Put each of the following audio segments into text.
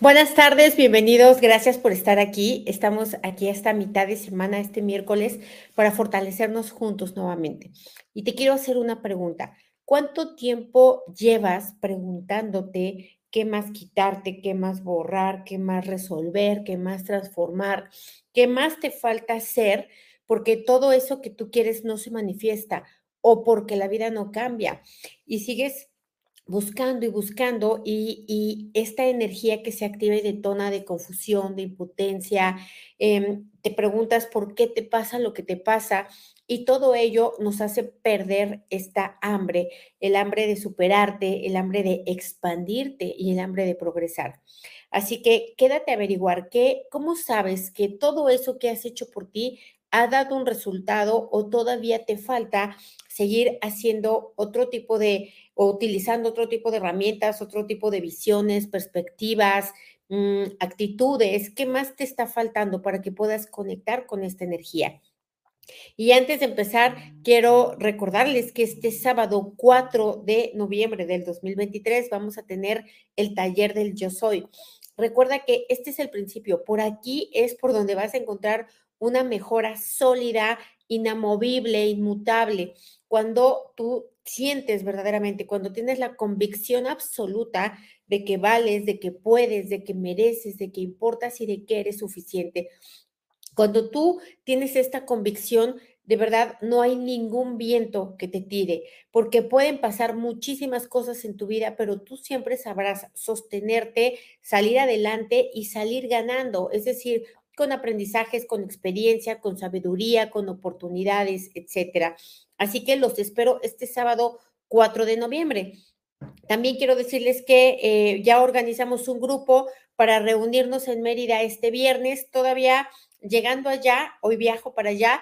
Buenas tardes, bienvenidos, gracias por estar aquí. Estamos aquí esta mitad de semana, este miércoles, para fortalecernos juntos nuevamente. Y te quiero hacer una pregunta. ¿Cuánto tiempo llevas preguntándote qué más quitarte, qué más borrar, qué más resolver, qué más transformar, qué más te falta hacer? Porque todo eso que tú quieres no se manifiesta o porque la vida no cambia y sigues buscando y buscando y, esta energía que se activa y detona de confusión, de impotencia, em, te preguntas por qué te pasa lo que te pasa y todo ello nos hace perder esta hambre, el hambre de superarte, el hambre de expandirte y el hambre de progresar. Así que quédate a averiguar qué, cómo sabes que todo eso que has hecho por ti ha dado un resultado o todavía te falta seguir haciendo otro tipo de o utilizando otro tipo de herramientas, otro tipo de visiones, perspectivas, mm, actitudes. ¿Qué más te está faltando para que puedas conectar con esta energía? Y antes de empezar, quiero recordarles que este sábado 4 de noviembre del 2023 vamos a tener el taller del Yo Soy. Recuerda que este es el principio. Por aquí es por donde vas a encontrar una mejora sólida, inamovible, inmutable. Cuando tú sientes verdaderamente, cuando tienes la convicción absoluta de que vales, de que puedes, de que mereces, de que importas y de que eres suficiente. Cuando tú tienes esta convicción, de verdad no hay ningún viento que te tire, porque pueden pasar muchísimas cosas en tu vida, pero tú siempre sabrás sostenerte, salir adelante y salir ganando, es decir, con aprendizajes, con experiencia, con sabiduría, con oportunidades, etcétera. Así que los espero este sábado 4 de noviembre. También quiero decirles que eh, ya organizamos un grupo para reunirnos en Mérida este viernes. Todavía llegando allá, hoy viajo para allá.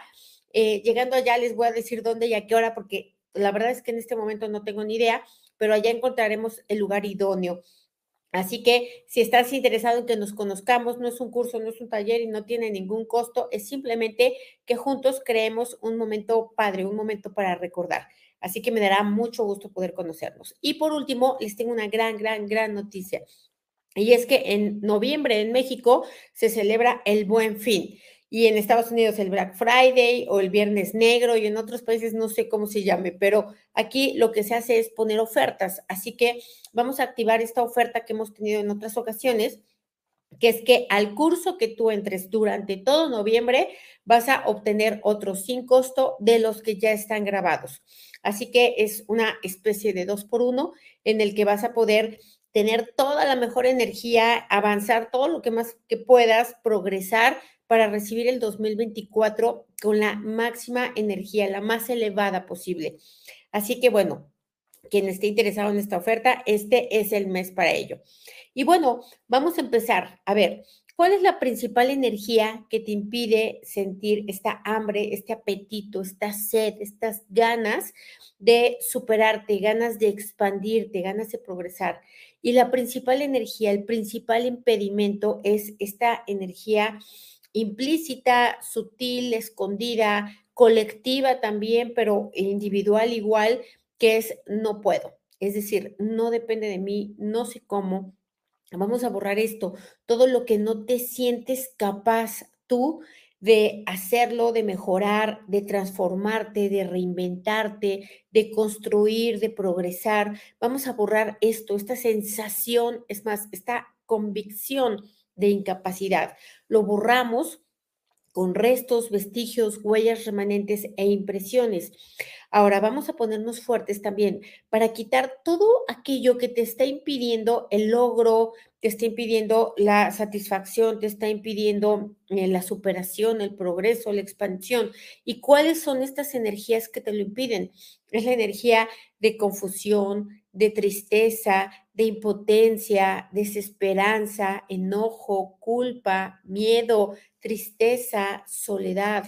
Eh, llegando allá les voy a decir dónde y a qué hora, porque la verdad es que en este momento no tengo ni idea, pero allá encontraremos el lugar idóneo. Así que si estás interesado en que nos conozcamos, no es un curso, no es un taller y no tiene ningún costo, es simplemente que juntos creemos un momento padre, un momento para recordar. Así que me dará mucho gusto poder conocernos. Y por último, les tengo una gran, gran, gran noticia. Y es que en noviembre en México se celebra el Buen Fin y en Estados Unidos el Black Friday o el Viernes Negro y en otros países no sé cómo se llame, pero aquí lo que se hace es poner ofertas. Así que vamos a activar esta oferta que hemos tenido en otras ocasiones, que es que al curso que tú entres durante todo noviembre vas a obtener otros sin costo de los que ya están grabados. Así que es una especie de dos por uno en el que vas a poder tener toda la mejor energía, avanzar todo lo que más que puedas, progresar para recibir el 2024 con la máxima energía, la más elevada posible. Así que bueno, quien esté interesado en esta oferta, este es el mes para ello. Y bueno, vamos a empezar. A ver, ¿cuál es la principal energía que te impide sentir esta hambre, este apetito, esta sed, estas ganas de superarte, ganas de expandirte, ganas de progresar? Y la principal energía, el principal impedimento es esta energía implícita, sutil, escondida, colectiva también, pero individual igual, que es no puedo. Es decir, no depende de mí, no sé cómo. Vamos a borrar esto, todo lo que no te sientes capaz tú de hacerlo, de mejorar, de transformarte, de reinventarte, de construir, de progresar. Vamos a borrar esto, esta sensación, es más, esta convicción de incapacidad. Lo borramos con restos, vestigios, huellas remanentes e impresiones. Ahora vamos a ponernos fuertes también para quitar todo aquello que te está impidiendo el logro, te está impidiendo la satisfacción, te está impidiendo eh, la superación, el progreso, la expansión. ¿Y cuáles son estas energías que te lo impiden? Es la energía de confusión, de tristeza, de impotencia, desesperanza, enojo, culpa, miedo, tristeza, soledad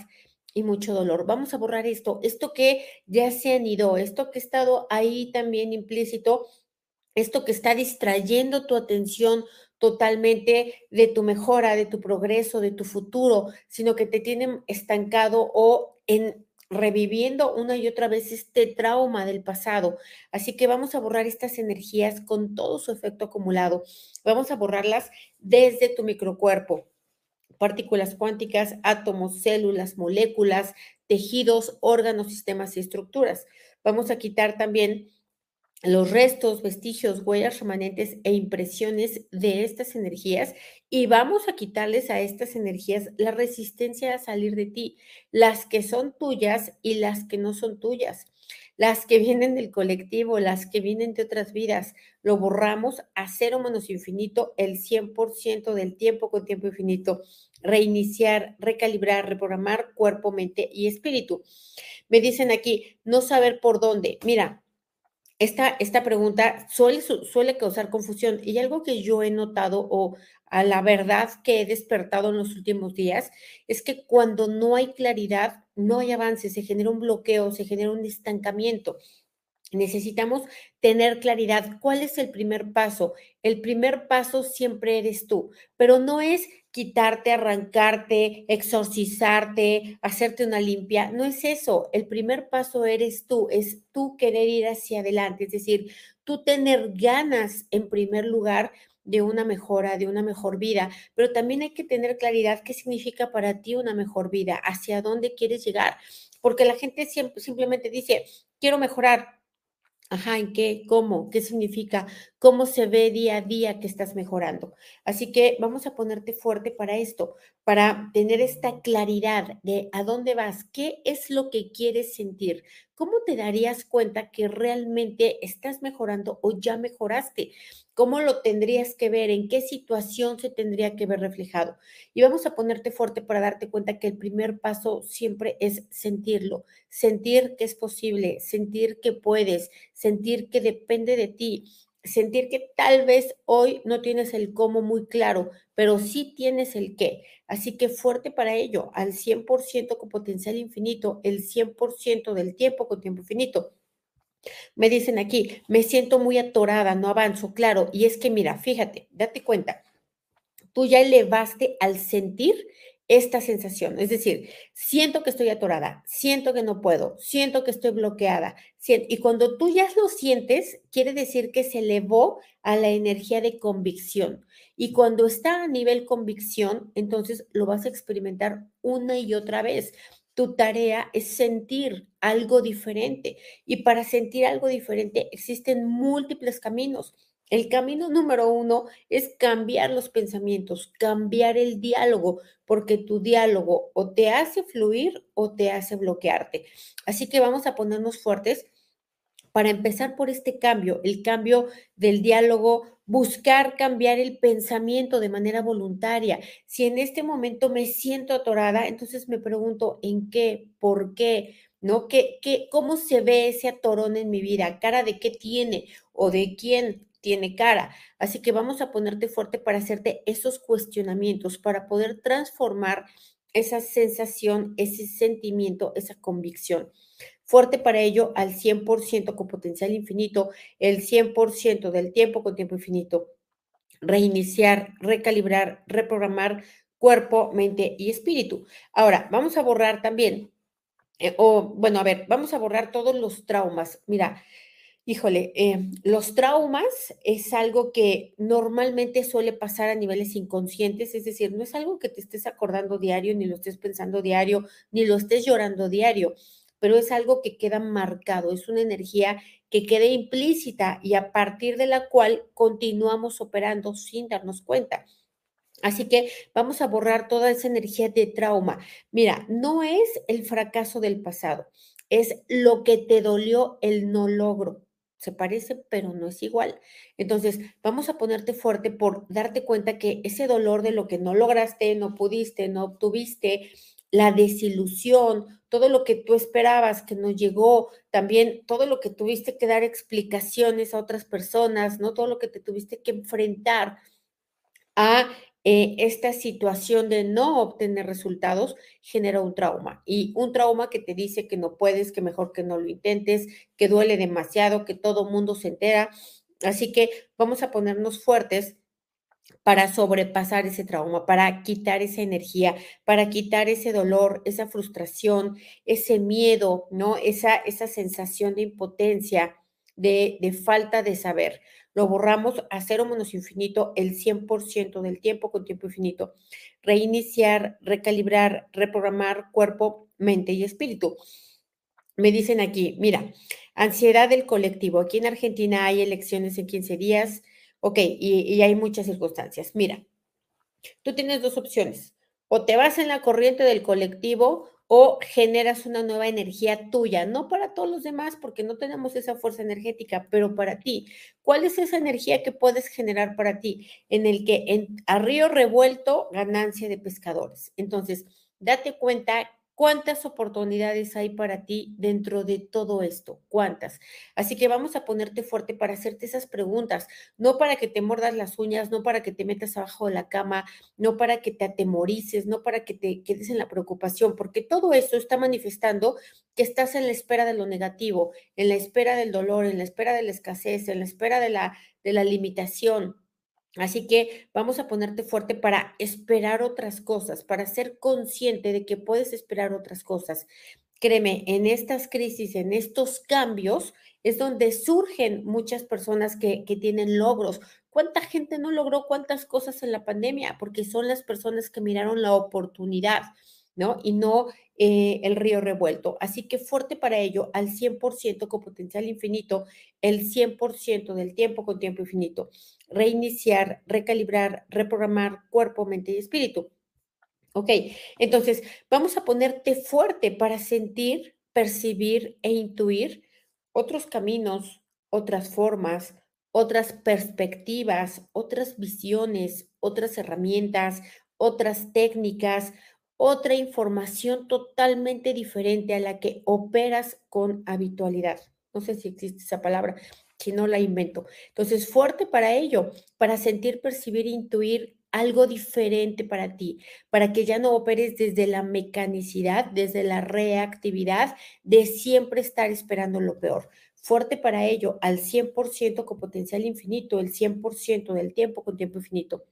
y mucho dolor. Vamos a borrar esto, esto que ya se han ido, esto que ha estado ahí también implícito, esto que está distrayendo tu atención totalmente de tu mejora, de tu progreso, de tu futuro, sino que te tienen estancado o en reviviendo una y otra vez este trauma del pasado. Así que vamos a borrar estas energías con todo su efecto acumulado. Vamos a borrarlas desde tu microcuerpo. Partículas cuánticas, átomos, células, moléculas, tejidos, órganos, sistemas y estructuras. Vamos a quitar también los restos, vestigios, huellas remanentes e impresiones de estas energías y vamos a quitarles a estas energías la resistencia a salir de ti, las que son tuyas y las que no son tuyas, las que vienen del colectivo, las que vienen de otras vidas. Lo borramos a cero menos infinito el 100% del tiempo con tiempo infinito. Reiniciar, recalibrar, reprogramar cuerpo, mente y espíritu. Me dicen aquí, no saber por dónde. Mira, esta, esta pregunta suele, suele causar confusión y algo que yo he notado o a la verdad que he despertado en los últimos días es que cuando no hay claridad, no hay avance, se genera un bloqueo, se genera un estancamiento. Necesitamos tener claridad. ¿Cuál es el primer paso? El primer paso siempre eres tú, pero no es quitarte, arrancarte, exorcizarte, hacerte una limpia. No es eso. El primer paso eres tú, es tú querer ir hacia adelante, es decir, tú tener ganas en primer lugar de una mejora, de una mejor vida, pero también hay que tener claridad qué significa para ti una mejor vida, hacia dónde quieres llegar, porque la gente siempre, simplemente dice, quiero mejorar, Ajá, ¿en qué? ¿Cómo? ¿Qué significa? ¿Cómo se ve día a día que estás mejorando? Así que vamos a ponerte fuerte para esto, para tener esta claridad de a dónde vas, qué es lo que quieres sentir, cómo te darías cuenta que realmente estás mejorando o ya mejoraste. ¿Cómo lo tendrías que ver? ¿En qué situación se tendría que ver reflejado? Y vamos a ponerte fuerte para darte cuenta que el primer paso siempre es sentirlo, sentir que es posible, sentir que puedes, sentir que depende de ti, sentir que tal vez hoy no tienes el cómo muy claro, pero sí tienes el qué. Así que fuerte para ello, al 100% con potencial infinito, el 100% del tiempo con tiempo infinito. Me dicen aquí, me siento muy atorada, no avanzo, claro. Y es que mira, fíjate, date cuenta, tú ya elevaste al sentir esta sensación. Es decir, siento que estoy atorada, siento que no puedo, siento que estoy bloqueada. Y cuando tú ya lo sientes, quiere decir que se elevó a la energía de convicción. Y cuando está a nivel convicción, entonces lo vas a experimentar una y otra vez. Tu tarea es sentir algo diferente y para sentir algo diferente existen múltiples caminos. El camino número uno es cambiar los pensamientos, cambiar el diálogo, porque tu diálogo o te hace fluir o te hace bloquearte. Así que vamos a ponernos fuertes para empezar por este cambio, el cambio del diálogo, buscar cambiar el pensamiento de manera voluntaria. Si en este momento me siento atorada, entonces me pregunto en qué, por qué, ¿no? ¿Qué, qué, ¿Cómo se ve ese atorón en mi vida? ¿Cara de qué tiene o de quién tiene cara? Así que vamos a ponerte fuerte para hacerte esos cuestionamientos, para poder transformar esa sensación, ese sentimiento, esa convicción fuerte para ello al 100% con potencial infinito, el 100% del tiempo con tiempo infinito. Reiniciar, recalibrar, reprogramar cuerpo, mente y espíritu. Ahora, vamos a borrar también, eh, o bueno, a ver, vamos a borrar todos los traumas. Mira, híjole, eh, los traumas es algo que normalmente suele pasar a niveles inconscientes, es decir, no es algo que te estés acordando diario, ni lo estés pensando diario, ni lo estés llorando diario pero es algo que queda marcado, es una energía que queda implícita y a partir de la cual continuamos operando sin darnos cuenta. Así que vamos a borrar toda esa energía de trauma. Mira, no es el fracaso del pasado, es lo que te dolió el no logro. Se parece, pero no es igual. Entonces, vamos a ponerte fuerte por darte cuenta que ese dolor de lo que no lograste, no pudiste, no obtuviste, la desilusión, todo lo que tú esperabas que no llegó, también todo lo que tuviste que dar explicaciones a otras personas, ¿no? Todo lo que te tuviste que enfrentar a eh, esta situación de no obtener resultados genera un trauma y un trauma que te dice que no puedes, que mejor que no lo intentes, que duele demasiado, que todo mundo se entera. Así que vamos a ponernos fuertes para sobrepasar ese trauma, para quitar esa energía, para quitar ese dolor, esa frustración, ese miedo, ¿no? Esa, esa sensación de impotencia, de, falta de saber. Lo borramos a cero menos infinito el 100% del tiempo con tiempo infinito. Reiniciar, recalibrar, reprogramar cuerpo, mente y espíritu. Me dicen aquí, mira, ansiedad del colectivo. Aquí en Argentina hay elecciones en 15 días Ok, y, hay muchas circunstancias. Mira, tú tienes dos opciones. O te vas en la corriente del colectivo o generas una nueva energía tuya, no para todos los demás porque no tenemos esa fuerza energética, pero para ti. ¿Cuál es esa energía que puedes generar para ti? En el que en, a río revuelto, ganancia de pescadores. Entonces, date cuenta ¿Cuántas oportunidades hay para ti dentro de todo esto? ¿Cuántas? Así que vamos a ponerte fuerte para hacerte esas preguntas, no para que te mordas las uñas, no para que te metas abajo de la cama, no para que te atemorices, no para que te quedes en la preocupación, porque todo eso está manifestando que estás en la espera de lo negativo, en la espera del dolor, en la espera de la escasez, en la espera de la, de la limitación. Así que vamos a ponerte fuerte para esperar otras cosas, para ser consciente de que puedes esperar otras cosas. Créeme, en estas crisis, en estos cambios, es donde surgen muchas personas que, que, tienen logros. ¿Cuánta gente no logró cuántas cosas en la pandemia? Porque son las personas que miraron la oportunidad. ¿no? Y no eh, el río revuelto. Así que fuerte para ello, al 100% con potencial infinito, el 100% del tiempo con tiempo infinito. Reiniciar, recalibrar, reprogramar cuerpo, mente y espíritu. Ok, entonces vamos a ponerte fuerte para sentir, percibir e intuir otros caminos, otras formas, otras perspectivas, otras visiones, otras herramientas, otras técnicas, otra información totalmente diferente a la que operas con habitualidad. No sé si existe esa palabra, si no la invento. Entonces, fuerte para ello, para sentir, percibir, intuir algo diferente para ti, para que ya no operes desde la mecanicidad, desde la reactividad de siempre estar esperando lo peor. Fuerte para ello, al 100% con potencial infinito, el 100% del tiempo con tiempo infinito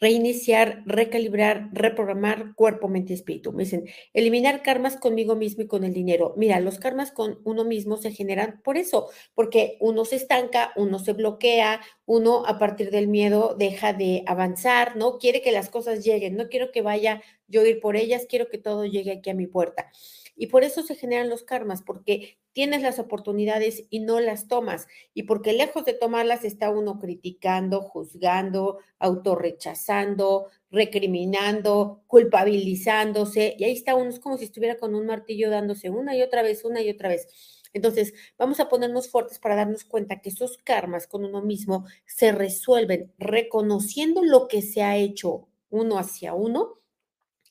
Reiniciar, recalibrar, reprogramar cuerpo, mente y espíritu. Me dicen, eliminar karmas conmigo mismo y con el dinero. Mira, los karmas con uno mismo se generan por eso, porque uno se estanca, uno se bloquea, uno a partir del miedo deja de avanzar, ¿no? Quiere que las cosas lleguen, no quiero que vaya yo ir por ellas, quiero que todo llegue aquí a mi puerta. Y por eso se generan los karmas, porque tienes las oportunidades y no las tomas. Y porque lejos de tomarlas está uno criticando, juzgando, autorrechazando, recriminando, culpabilizándose. Y ahí está uno, es como si estuviera con un martillo dándose una y otra vez, una y otra vez. Entonces, vamos a ponernos fuertes para darnos cuenta que esos karmas con uno mismo se resuelven reconociendo lo que se ha hecho uno hacia uno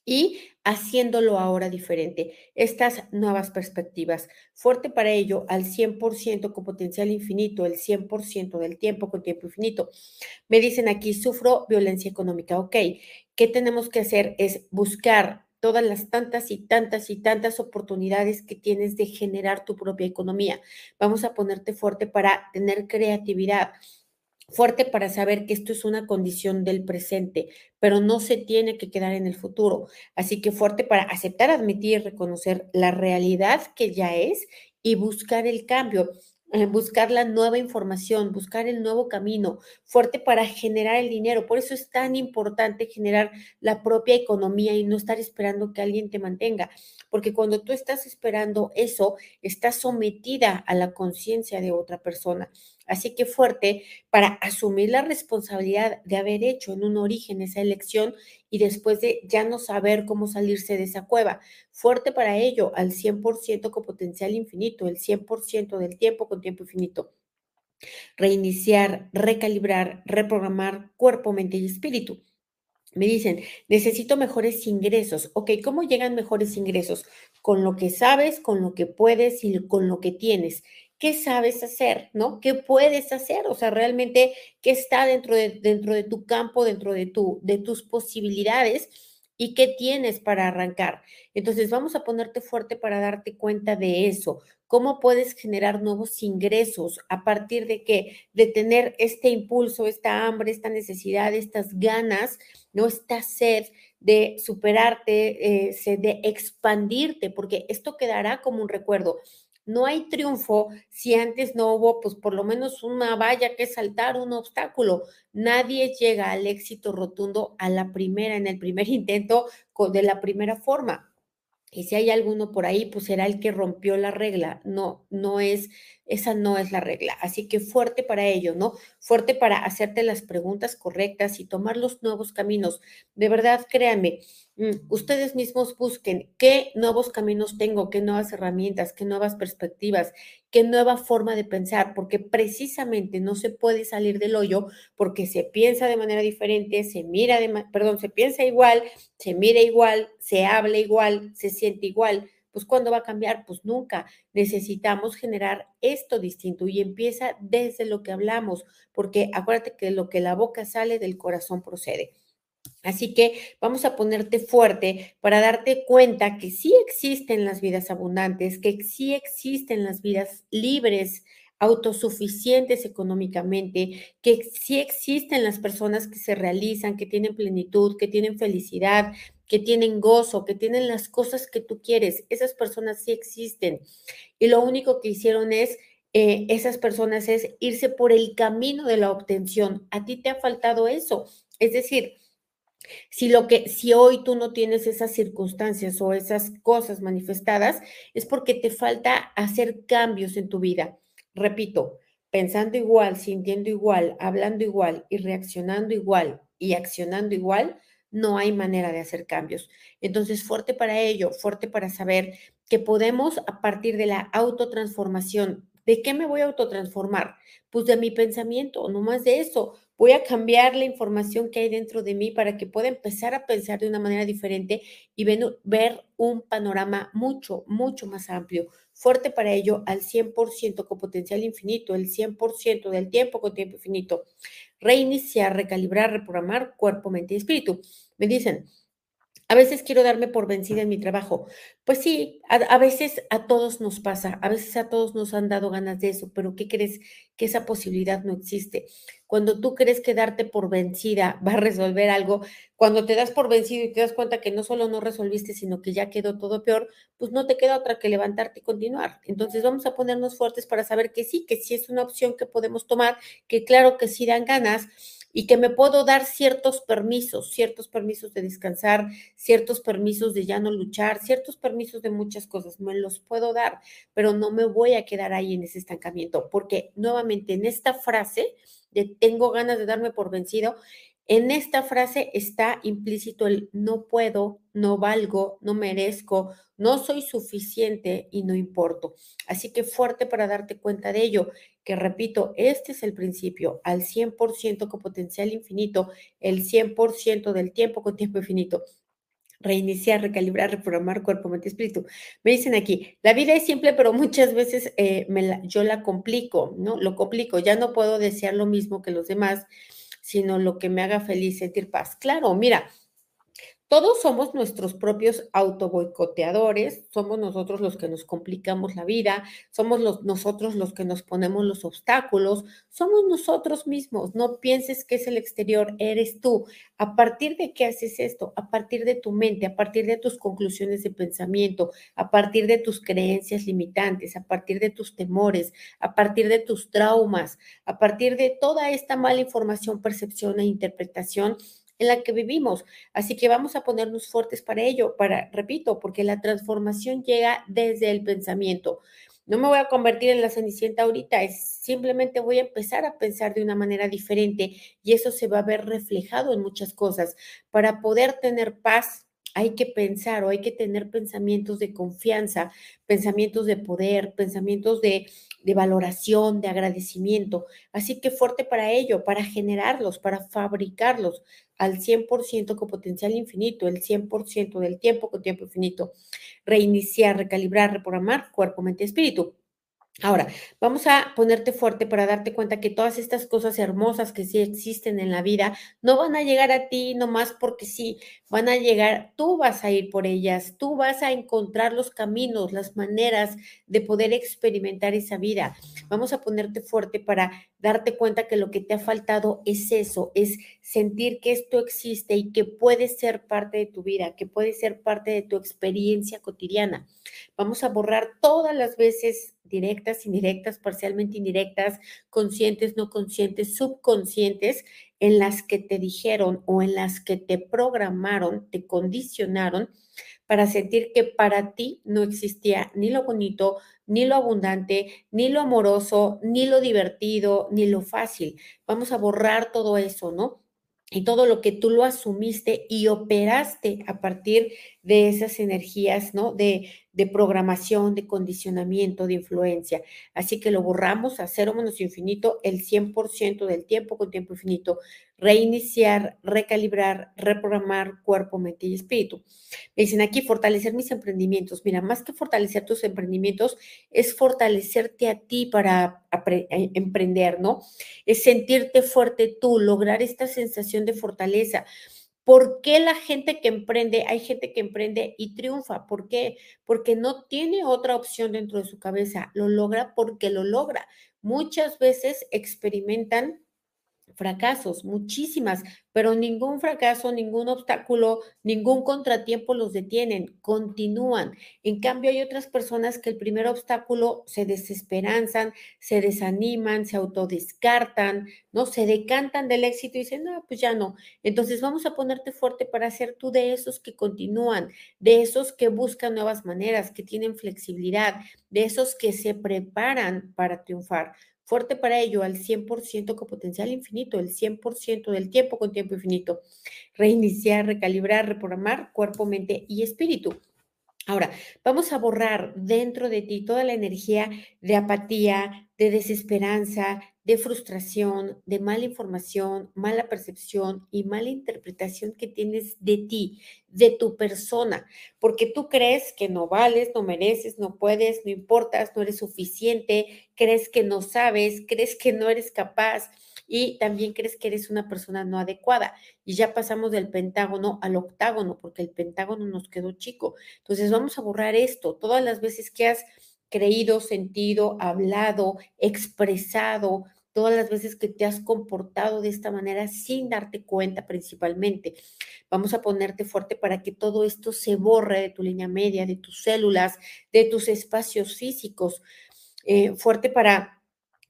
y haciéndolo ahora diferente. Estas nuevas perspectivas. Fuerte para ello al 100% con potencial infinito, el 100% del tiempo con tiempo infinito. Me dicen aquí, sufro violencia económica. Ok, ¿qué tenemos que hacer? Es buscar todas las tantas y tantas y tantas oportunidades que tienes de generar tu propia economía. Vamos a ponerte fuerte para tener creatividad, fuerte para saber que esto es una condición del presente, pero no se tiene que quedar en el futuro. Así que fuerte para aceptar, admitir y reconocer la realidad que ya es y buscar el cambio. Eh, buscar la nueva información, buscar el nuevo camino, fuerte para generar el dinero. Por eso es tan importante generar la propia economía y no estar esperando que alguien te mantenga, porque cuando tú estás esperando eso, estás sometida a la conciencia de otra persona. Así que fuerte para asumir la responsabilidad de haber hecho en un origen esa elección y después de ya no saber cómo salirse de esa cueva. Fuerte para ello, al 100% con potencial infinito, el 100% del tiempo con tiempo infinito. Reiniciar, recalibrar, reprogramar cuerpo, mente y espíritu. Me dicen, necesito mejores ingresos. Ok, ¿cómo llegan mejores ingresos? Con lo que sabes, con lo que puedes y con lo que tienes. ¿Qué sabes hacer? ¿No? ¿Qué puedes hacer? O sea, realmente, ¿qué está dentro de, dentro de tu campo, dentro de, tu, de tus posibilidades? y qué tienes para arrancar. Entonces, vamos a ponerte fuerte para darte cuenta de eso. ¿Cómo puedes generar nuevos ingresos a partir de qué? De tener este impulso, esta hambre, esta necesidad, estas ganas, ¿no? Esta sed de superarte, eh, de expandirte, porque esto quedará como un recuerdo. No hay triunfo si antes no hubo, pues por lo menos una valla que saltar, un obstáculo. Nadie llega al éxito rotundo a la primera, en el primer intento, de la primera forma. Y si hay alguno por ahí, pues será el que rompió la regla. No, no es, esa no es la regla. Así que fuerte para ello, ¿no? Fuerte para hacerte las preguntas correctas y tomar los nuevos caminos. De verdad, créanme, Mm, ustedes mismos busquen qué nuevos caminos tengo, qué nuevas herramientas, qué nuevas perspectivas, qué nueva forma de pensar, porque precisamente no se puede salir del hoyo porque se piensa de manera diferente, se mira de, perdón, se piensa igual, se mira igual, se habla igual, se siente igual. Pues ¿cuándo va a cambiar? Pues nunca. Necesitamos generar esto distinto y empieza desde lo que hablamos, porque acuérdate que lo que la boca sale del corazón procede. Así que vamos a ponerte fuerte para darte cuenta que sí existen las vidas abundantes, que sí existen las vidas libres, autosuficientes económicamente, que sí existen las personas que se realizan, que tienen plenitud, que tienen felicidad, que tienen gozo, que tienen las cosas que tú quieres. Esas personas sí existen. Y lo único que hicieron es eh, esas personas es irse por el camino de la obtención. A ti te ha faltado eso. Es decir, si lo que, si hoy tú no tienes esas circunstancias o esas cosas manifestadas, es porque te falta hacer cambios en tu vida. Repito, pensando igual, sintiendo igual, hablando igual y reaccionando igual y accionando igual, no hay manera de hacer cambios. Entonces, fuerte para ello, fuerte para saber que podemos a partir de la autotransformación. ¿De qué me voy a autotransformar? Pues de mi pensamiento, no más de eso Voy a cambiar la información que hay dentro de mí para que pueda empezar a pensar de una manera diferente y ver un panorama mucho, mucho más amplio. Fuerte para ello al 100% con potencial infinito, el 100% del tiempo con tiempo infinito. Reiniciar, recalibrar, reprogramar cuerpo, mente y espíritu. Me dicen, a veces quiero darme por vencida en mi trabajo. Pues sí, a, veces a todos nos pasa, a veces a todos nos han dado ganas de eso, pero ¿qué crees? Que esa posibilidad no existe. Cuando tú crees que darte por vencida va a resolver algo, cuando te das por vencido y te das cuenta que no solo no resolviste, sino que ya quedó todo peor, pues no te queda otra que levantarte y continuar. Entonces vamos a ponernos fuertes para saber que sí, que sí es una opción que podemos tomar, que claro que sí dan ganas y que me puedo dar ciertos permisos, ciertos permisos de descansar, ciertos permisos de ya no luchar, ciertos permisos de muchas cosas, me los puedo dar, pero no me voy a quedar ahí en ese estancamiento, porque nuevamente en esta frase de tengo ganas de darme por vencido, en esta frase está implícito el no puedo, no valgo, no merezco, no soy suficiente y no importo. Así que fuerte para darte cuenta de ello, que repito, este es el principio, al 100% con potencial infinito, el 100% del tiempo con tiempo infinito. Reiniciar, recalibrar, reprogramar cuerpo, mente, espíritu. Me dicen aquí, la vida es simple, pero muchas veces eh, me yo la complico, ¿no? Lo complico, ya no puedo desear lo mismo que los demás sino lo que me haga feliz, sentir paz. Claro, mira, todos somos nuestros propios autoboicoteadores, somos nosotros los que nos complicamos la vida, somos los, nosotros los que nos ponemos los obstáculos, somos nosotros mismos. No pienses que es el exterior, eres tú. ¿A partir de qué haces esto? A partir de tu mente, a partir de tus conclusiones de pensamiento, a partir de tus creencias limitantes, a partir de tus temores, a partir de tus traumas, a partir de toda esta mala información, percepción e interpretación en la que vivimos. Así que vamos a ponernos fuertes para ello, para, repito, porque la transformación llega desde el pensamiento. No me voy a convertir en la cenicienta ahorita, es simplemente voy a empezar a pensar de una manera diferente y eso se va a ver reflejado en muchas cosas. Para poder tener paz, hay que pensar o hay que tener pensamientos de confianza, pensamientos de poder, pensamientos de, de, valoración, de agradecimiento. Así que fuerte para ello, para generarlos, para fabricarlos al 100% con potencial infinito, el 100% del tiempo con tiempo infinito. Reiniciar, recalibrar, reprogramar cuerpo, mente, espíritu. Ahora, vamos a ponerte fuerte para darte cuenta que todas estas cosas hermosas que sí existen en la vida no van a llegar a ti nomás porque sí, van a llegar, tú vas a ir por ellas, tú vas a encontrar los caminos, las maneras de poder experimentar esa vida. Vamos a ponerte fuerte para darte cuenta que lo que te ha faltado es eso, es sentir que esto existe y que puede ser parte de tu vida, que puede ser parte de tu experiencia cotidiana. Vamos a borrar todas las veces directas, indirectas, parcialmente indirectas, conscientes, no conscientes, subconscientes, en las que te dijeron o en las que te programaron, te condicionaron para sentir que para ti no existía ni lo bonito, ni lo abundante, ni lo amoroso, ni lo divertido, ni lo fácil. Vamos a borrar todo eso, ¿no? Y todo lo que tú lo asumiste y operaste a partir de esas energías, ¿no? De, programación, de condicionamiento, de influencia. Así que lo borramos a cero menos infinito el 100% del tiempo con tiempo infinito. Reiniciar, recalibrar, reprogramar cuerpo, mente y espíritu. Me dicen aquí fortalecer mis emprendimientos. Mira, más que fortalecer tus emprendimientos, es fortalecerte a ti para eh, emprender, ¿no? Es sentirte fuerte tú, lograr esta sensación de fortaleza. ¿Por qué la gente que emprende, hay gente que emprende y triunfa? ¿Por qué? Porque no tiene otra opción dentro de su cabeza. Lo logra porque lo logra. Muchas veces experimentan fracasos, muchísimas, pero ningún fracaso, ningún obstáculo, ningún contratiempo los detienen, continúan. En cambio, hay otras personas que el primer obstáculo se desesperanzan, se desaniman, se autodescartan, ¿no? Se decantan del éxito y dicen, no, pues ya no. Entonces vamos a ponerte fuerte para ser tú de esos que continúan, de esos que buscan nuevas maneras, que tienen flexibilidad, de esos que se preparan para triunfar fuerte para ello al 100% con potencial infinito, el 100% del tiempo con tiempo infinito. Reiniciar, recalibrar, reprogramar cuerpo, mente y espíritu. Ahora, vamos a borrar dentro de ti toda la energía de apatía, de desesperanza, de frustración, de mala información, mala percepción y mala interpretación que tienes de ti, de tu persona, porque tú crees que no vales, no mereces, no puedes, no importas, no eres suficiente, crees que no sabes, crees que no eres capaz y también crees que eres una persona no adecuada. Y ya pasamos del pentágono al octágono, porque el pentágono nos quedó chico. Entonces vamos a borrar esto, todas las veces que has creído, sentido, hablado, expresado, todas las veces que te has comportado de esta manera sin darte cuenta principalmente. Vamos a ponerte fuerte para que todo esto se borre de tu línea media, de tus células, de tus espacios físicos. Eh, fuerte para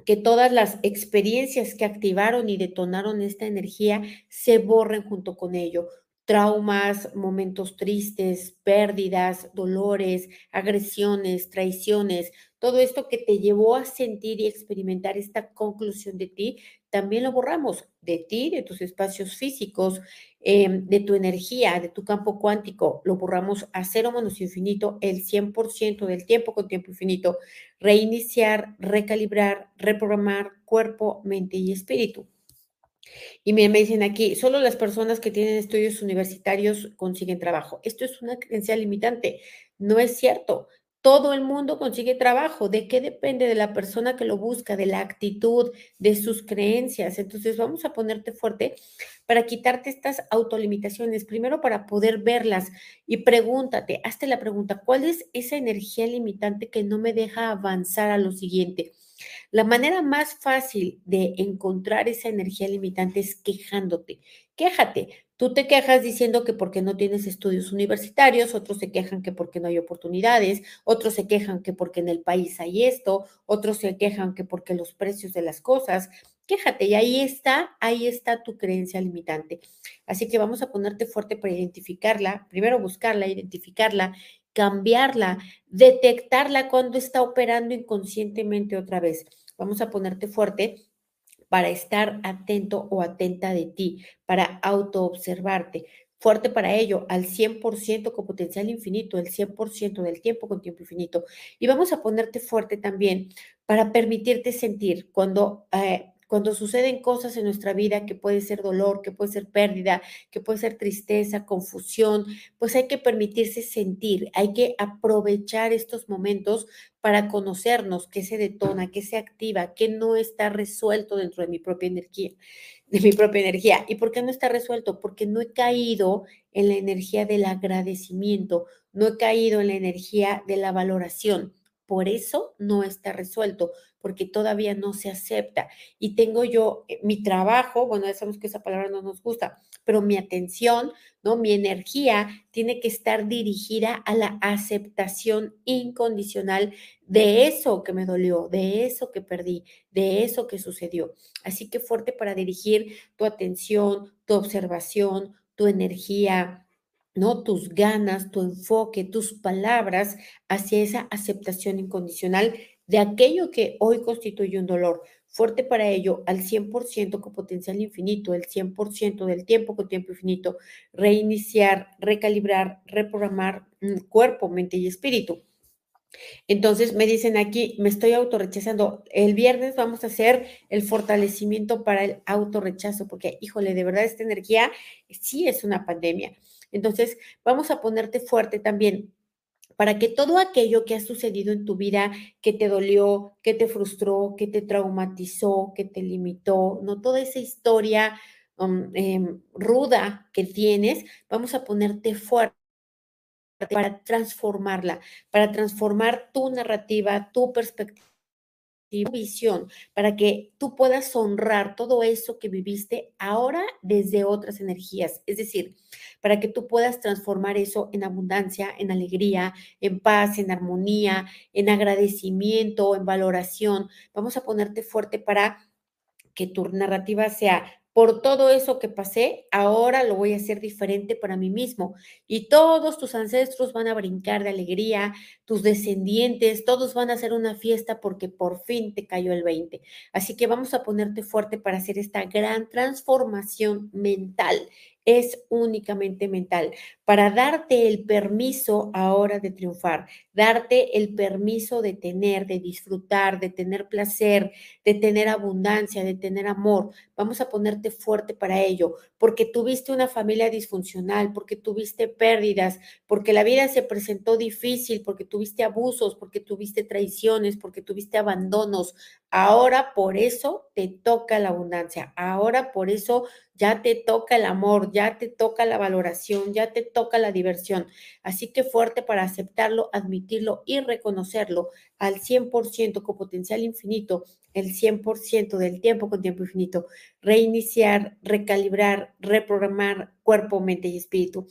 que todas las experiencias que activaron y detonaron esta energía se borren junto con ello traumas, momentos tristes, pérdidas, dolores, agresiones, traiciones, todo esto que te llevó a sentir y experimentar esta conclusión de ti, también lo borramos de ti, de tus espacios físicos, em, de tu energía, de tu campo cuántico, lo borramos a cero menos infinito el 100% del tiempo con tiempo infinito, reiniciar, recalibrar, reprogramar cuerpo, mente y espíritu. Y me, dicen aquí, solo las personas que tienen estudios universitarios consiguen trabajo. Esto es una creencia limitante. No es cierto. Todo el mundo consigue trabajo. ¿De qué depende? De la persona que lo busca, de la actitud, de sus creencias. Entonces vamos a ponerte fuerte para quitarte estas autolimitaciones. Primero para poder verlas y pregúntate, hazte la pregunta, ¿cuál es esa energía limitante que no me deja avanzar a lo siguiente? La manera más fácil de encontrar esa energía limitante es quejándote. Quéjate. Tú te quejas diciendo que porque no tienes estudios universitarios, otros se quejan que porque no hay oportunidades, otros se quejan que porque en el país hay esto, otros se quejan que porque los precios de las cosas. Quéjate y ahí está, ahí está tu creencia limitante. Así que vamos a ponerte fuerte para identificarla, primero buscarla, identificarla cambiarla, detectarla cuando está operando inconscientemente otra vez. Vamos a ponerte fuerte para estar atento o atenta de ti, para autoobservarte. Fuerte para ello, al 100% con potencial infinito, el 100% del tiempo con tiempo infinito. Y vamos a ponerte fuerte también para permitirte sentir cuando eh, cuando suceden cosas en nuestra vida que puede ser dolor, que puede ser pérdida, que puede ser tristeza, confusión, pues hay que permitirse sentir, hay que aprovechar estos momentos para conocernos qué se detona, qué se activa, qué no está resuelto dentro de mi propia energía, de mi propia energía. ¿Y por qué no está resuelto? Porque no he caído en la energía del agradecimiento, no he caído en la energía de la valoración. Por eso no está resuelto, porque todavía no se acepta. Y tengo yo eh, mi trabajo, bueno, ya sabemos que esa palabra no nos gusta, pero mi atención, ¿no? Mi energía tiene que estar dirigida a la aceptación incondicional de eso que me dolió, de eso que perdí, de eso que sucedió. Así que fuerte para dirigir tu atención, tu observación, tu energía, ¿no? Tus ganas, tu enfoque, tus palabras hacia esa aceptación incondicional de aquello que hoy constituye un dolor. Fuerte para ello, al 100% con potencial infinito, el 100% del tiempo con tiempo infinito, reiniciar, recalibrar, reprogramar mm, cuerpo, mente y espíritu. Entonces me dicen aquí, me estoy autorrechazando. El viernes vamos a hacer el fortalecimiento para el autorrechazo, porque híjole, de verdad esta energía sí es una pandemia. Entonces, vamos a ponerte fuerte también para que todo aquello que ha sucedido en tu vida, que te dolió, que te frustró, que te traumatizó, que te limitó, no toda esa historia um, em, ruda que tienes, vamos a ponerte fuerte para transformarla, para transformar tu narrativa, tu perspectiva visión para que tú puedas honrar todo eso que viviste ahora desde otras energías. Es decir, para que tú puedas transformar eso en abundancia, en alegría, en paz, en armonía, en agradecimiento, en valoración. Vamos a ponerte fuerte para que tu narrativa sea por todo eso que pasé, ahora lo voy a hacer diferente para mí mismo. Y todos tus ancestros van a brincar de alegría, tus descendientes, todos van a hacer una fiesta porque por fin te cayó el 20. Así que vamos a ponerte fuerte para hacer esta gran transformación mental es únicamente mental, para darte el permiso ahora de triunfar, darte el permiso de tener, de disfrutar, de tener placer, de tener abundancia, de tener amor. Vamos a ponerte fuerte para ello, porque tuviste una familia disfuncional, porque tuviste pérdidas, porque la vida se presentó difícil, porque tuviste abusos, porque tuviste traiciones, porque tuviste abandonos. Ahora por eso te toca la abundancia, ahora por eso ya te toca el amor, ya te toca la valoración, ya te toca la diversión. Así que fuerte para aceptarlo, admitirlo y reconocerlo al 100% con potencial infinito, el 100% del tiempo con tiempo infinito. Reiniciar, recalibrar, reprogramar cuerpo, mente y espíritu.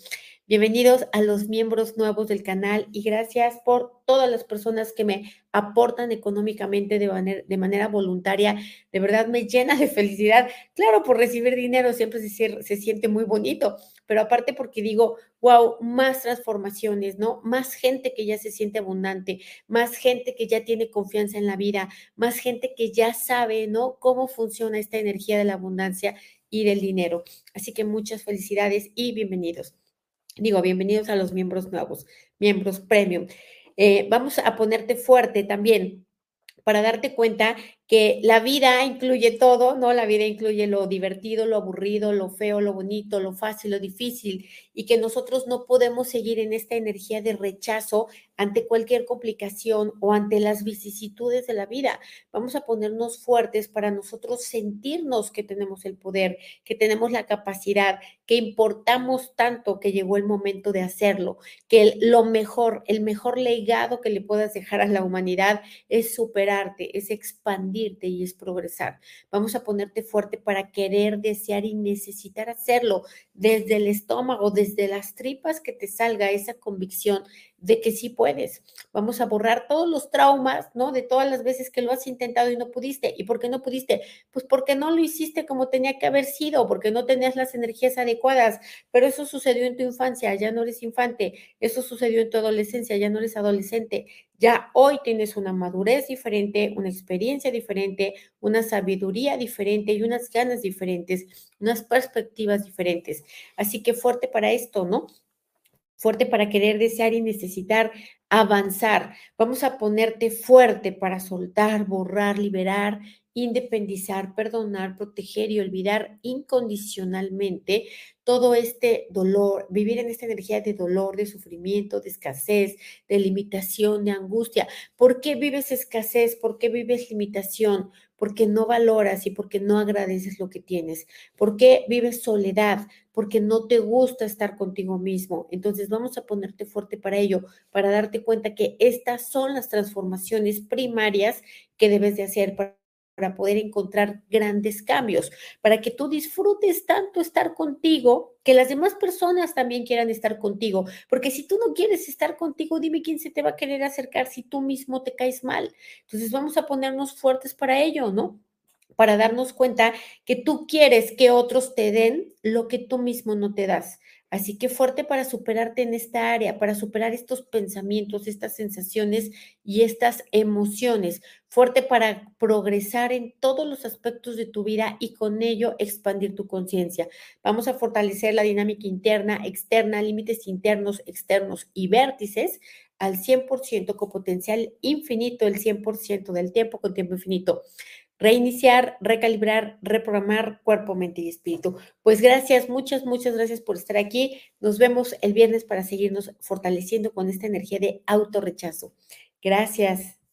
Bienvenidos a los miembros nuevos del canal y gracias por todas las personas que me aportan económicamente de manera, voluntaria. De verdad me llena de felicidad. Claro, por recibir dinero siempre se, se siente muy bonito, pero aparte porque digo, wow, más transformaciones, ¿no? Más gente que ya se siente abundante, más gente que ya tiene confianza en la vida, más gente que ya sabe, ¿no? Cómo funciona esta energía de la abundancia y del dinero. Así que muchas felicidades y bienvenidos. Digo, bienvenidos a los miembros nuevos, miembros premium. Eh, vamos a ponerte fuerte también para darte cuenta que la vida incluye todo, ¿no? La vida incluye lo divertido, lo aburrido, lo feo, lo bonito, lo fácil, lo difícil, y que nosotros no podemos seguir en esta energía de rechazo ante cualquier complicación o ante las vicisitudes de la vida. Vamos a ponernos fuertes para nosotros sentirnos que tenemos el poder, que tenemos la capacidad, que importamos tanto que llegó el momento de hacerlo, que lo mejor, el mejor legado que le puedas dejar a la humanidad es superarte, es expandir y es progresar. Vamos a ponerte fuerte para querer, desear y necesitar hacerlo desde el estómago, desde las tripas, que te salga esa convicción de que sí puedes. Vamos a borrar todos los traumas, ¿no? De todas las veces que lo has intentado y no pudiste. ¿Y por qué no pudiste? Pues porque no lo hiciste como tenía que haber sido, porque no tenías las energías adecuadas. Pero eso sucedió en tu infancia, ya no eres infante. Eso sucedió en tu adolescencia, ya no eres adolescente. Ya hoy tienes una madurez diferente, una experiencia diferente, una sabiduría diferente y unas ganas diferentes, unas perspectivas diferentes. Así que fuerte para esto, ¿no? Fuerte para querer, desear y necesitar avanzar. Vamos a ponerte fuerte para soltar, borrar, liberar independizar, perdonar, proteger y olvidar incondicionalmente todo este dolor, vivir en esta energía de dolor, de sufrimiento, de escasez, de limitación, de angustia. ¿Por qué vives escasez? ¿Por qué vives limitación? Porque no valoras y porque no agradeces lo que tienes. ¿Por qué vives soledad? Porque no te gusta estar contigo mismo. Entonces vamos a ponerte fuerte para ello, para darte cuenta que estas son las transformaciones primarias que debes de hacer para para poder encontrar grandes cambios, para que tú disfrutes tanto estar contigo, que las demás personas también quieran estar contigo, porque si tú no quieres estar contigo, dime quién se te va a querer acercar si tú mismo te caes mal. Entonces vamos a ponernos fuertes para ello, ¿no? Para darnos cuenta que tú quieres que otros te den lo que tú mismo no te das. Así que fuerte para superarte en esta área, para superar estos pensamientos, estas sensaciones y estas emociones. Fuerte para progresar en todos los aspectos de tu vida y con ello expandir tu conciencia. Vamos a fortalecer la dinámica interna, externa, límites internos, externos y vértices al 100% con potencial infinito, el 100% del tiempo con tiempo infinito reiniciar, recalibrar, reprogramar cuerpo, mente y espíritu. Pues gracias, muchas, muchas gracias por estar aquí. Nos vemos el viernes para seguirnos fortaleciendo con esta energía de autorrechazo. Gracias.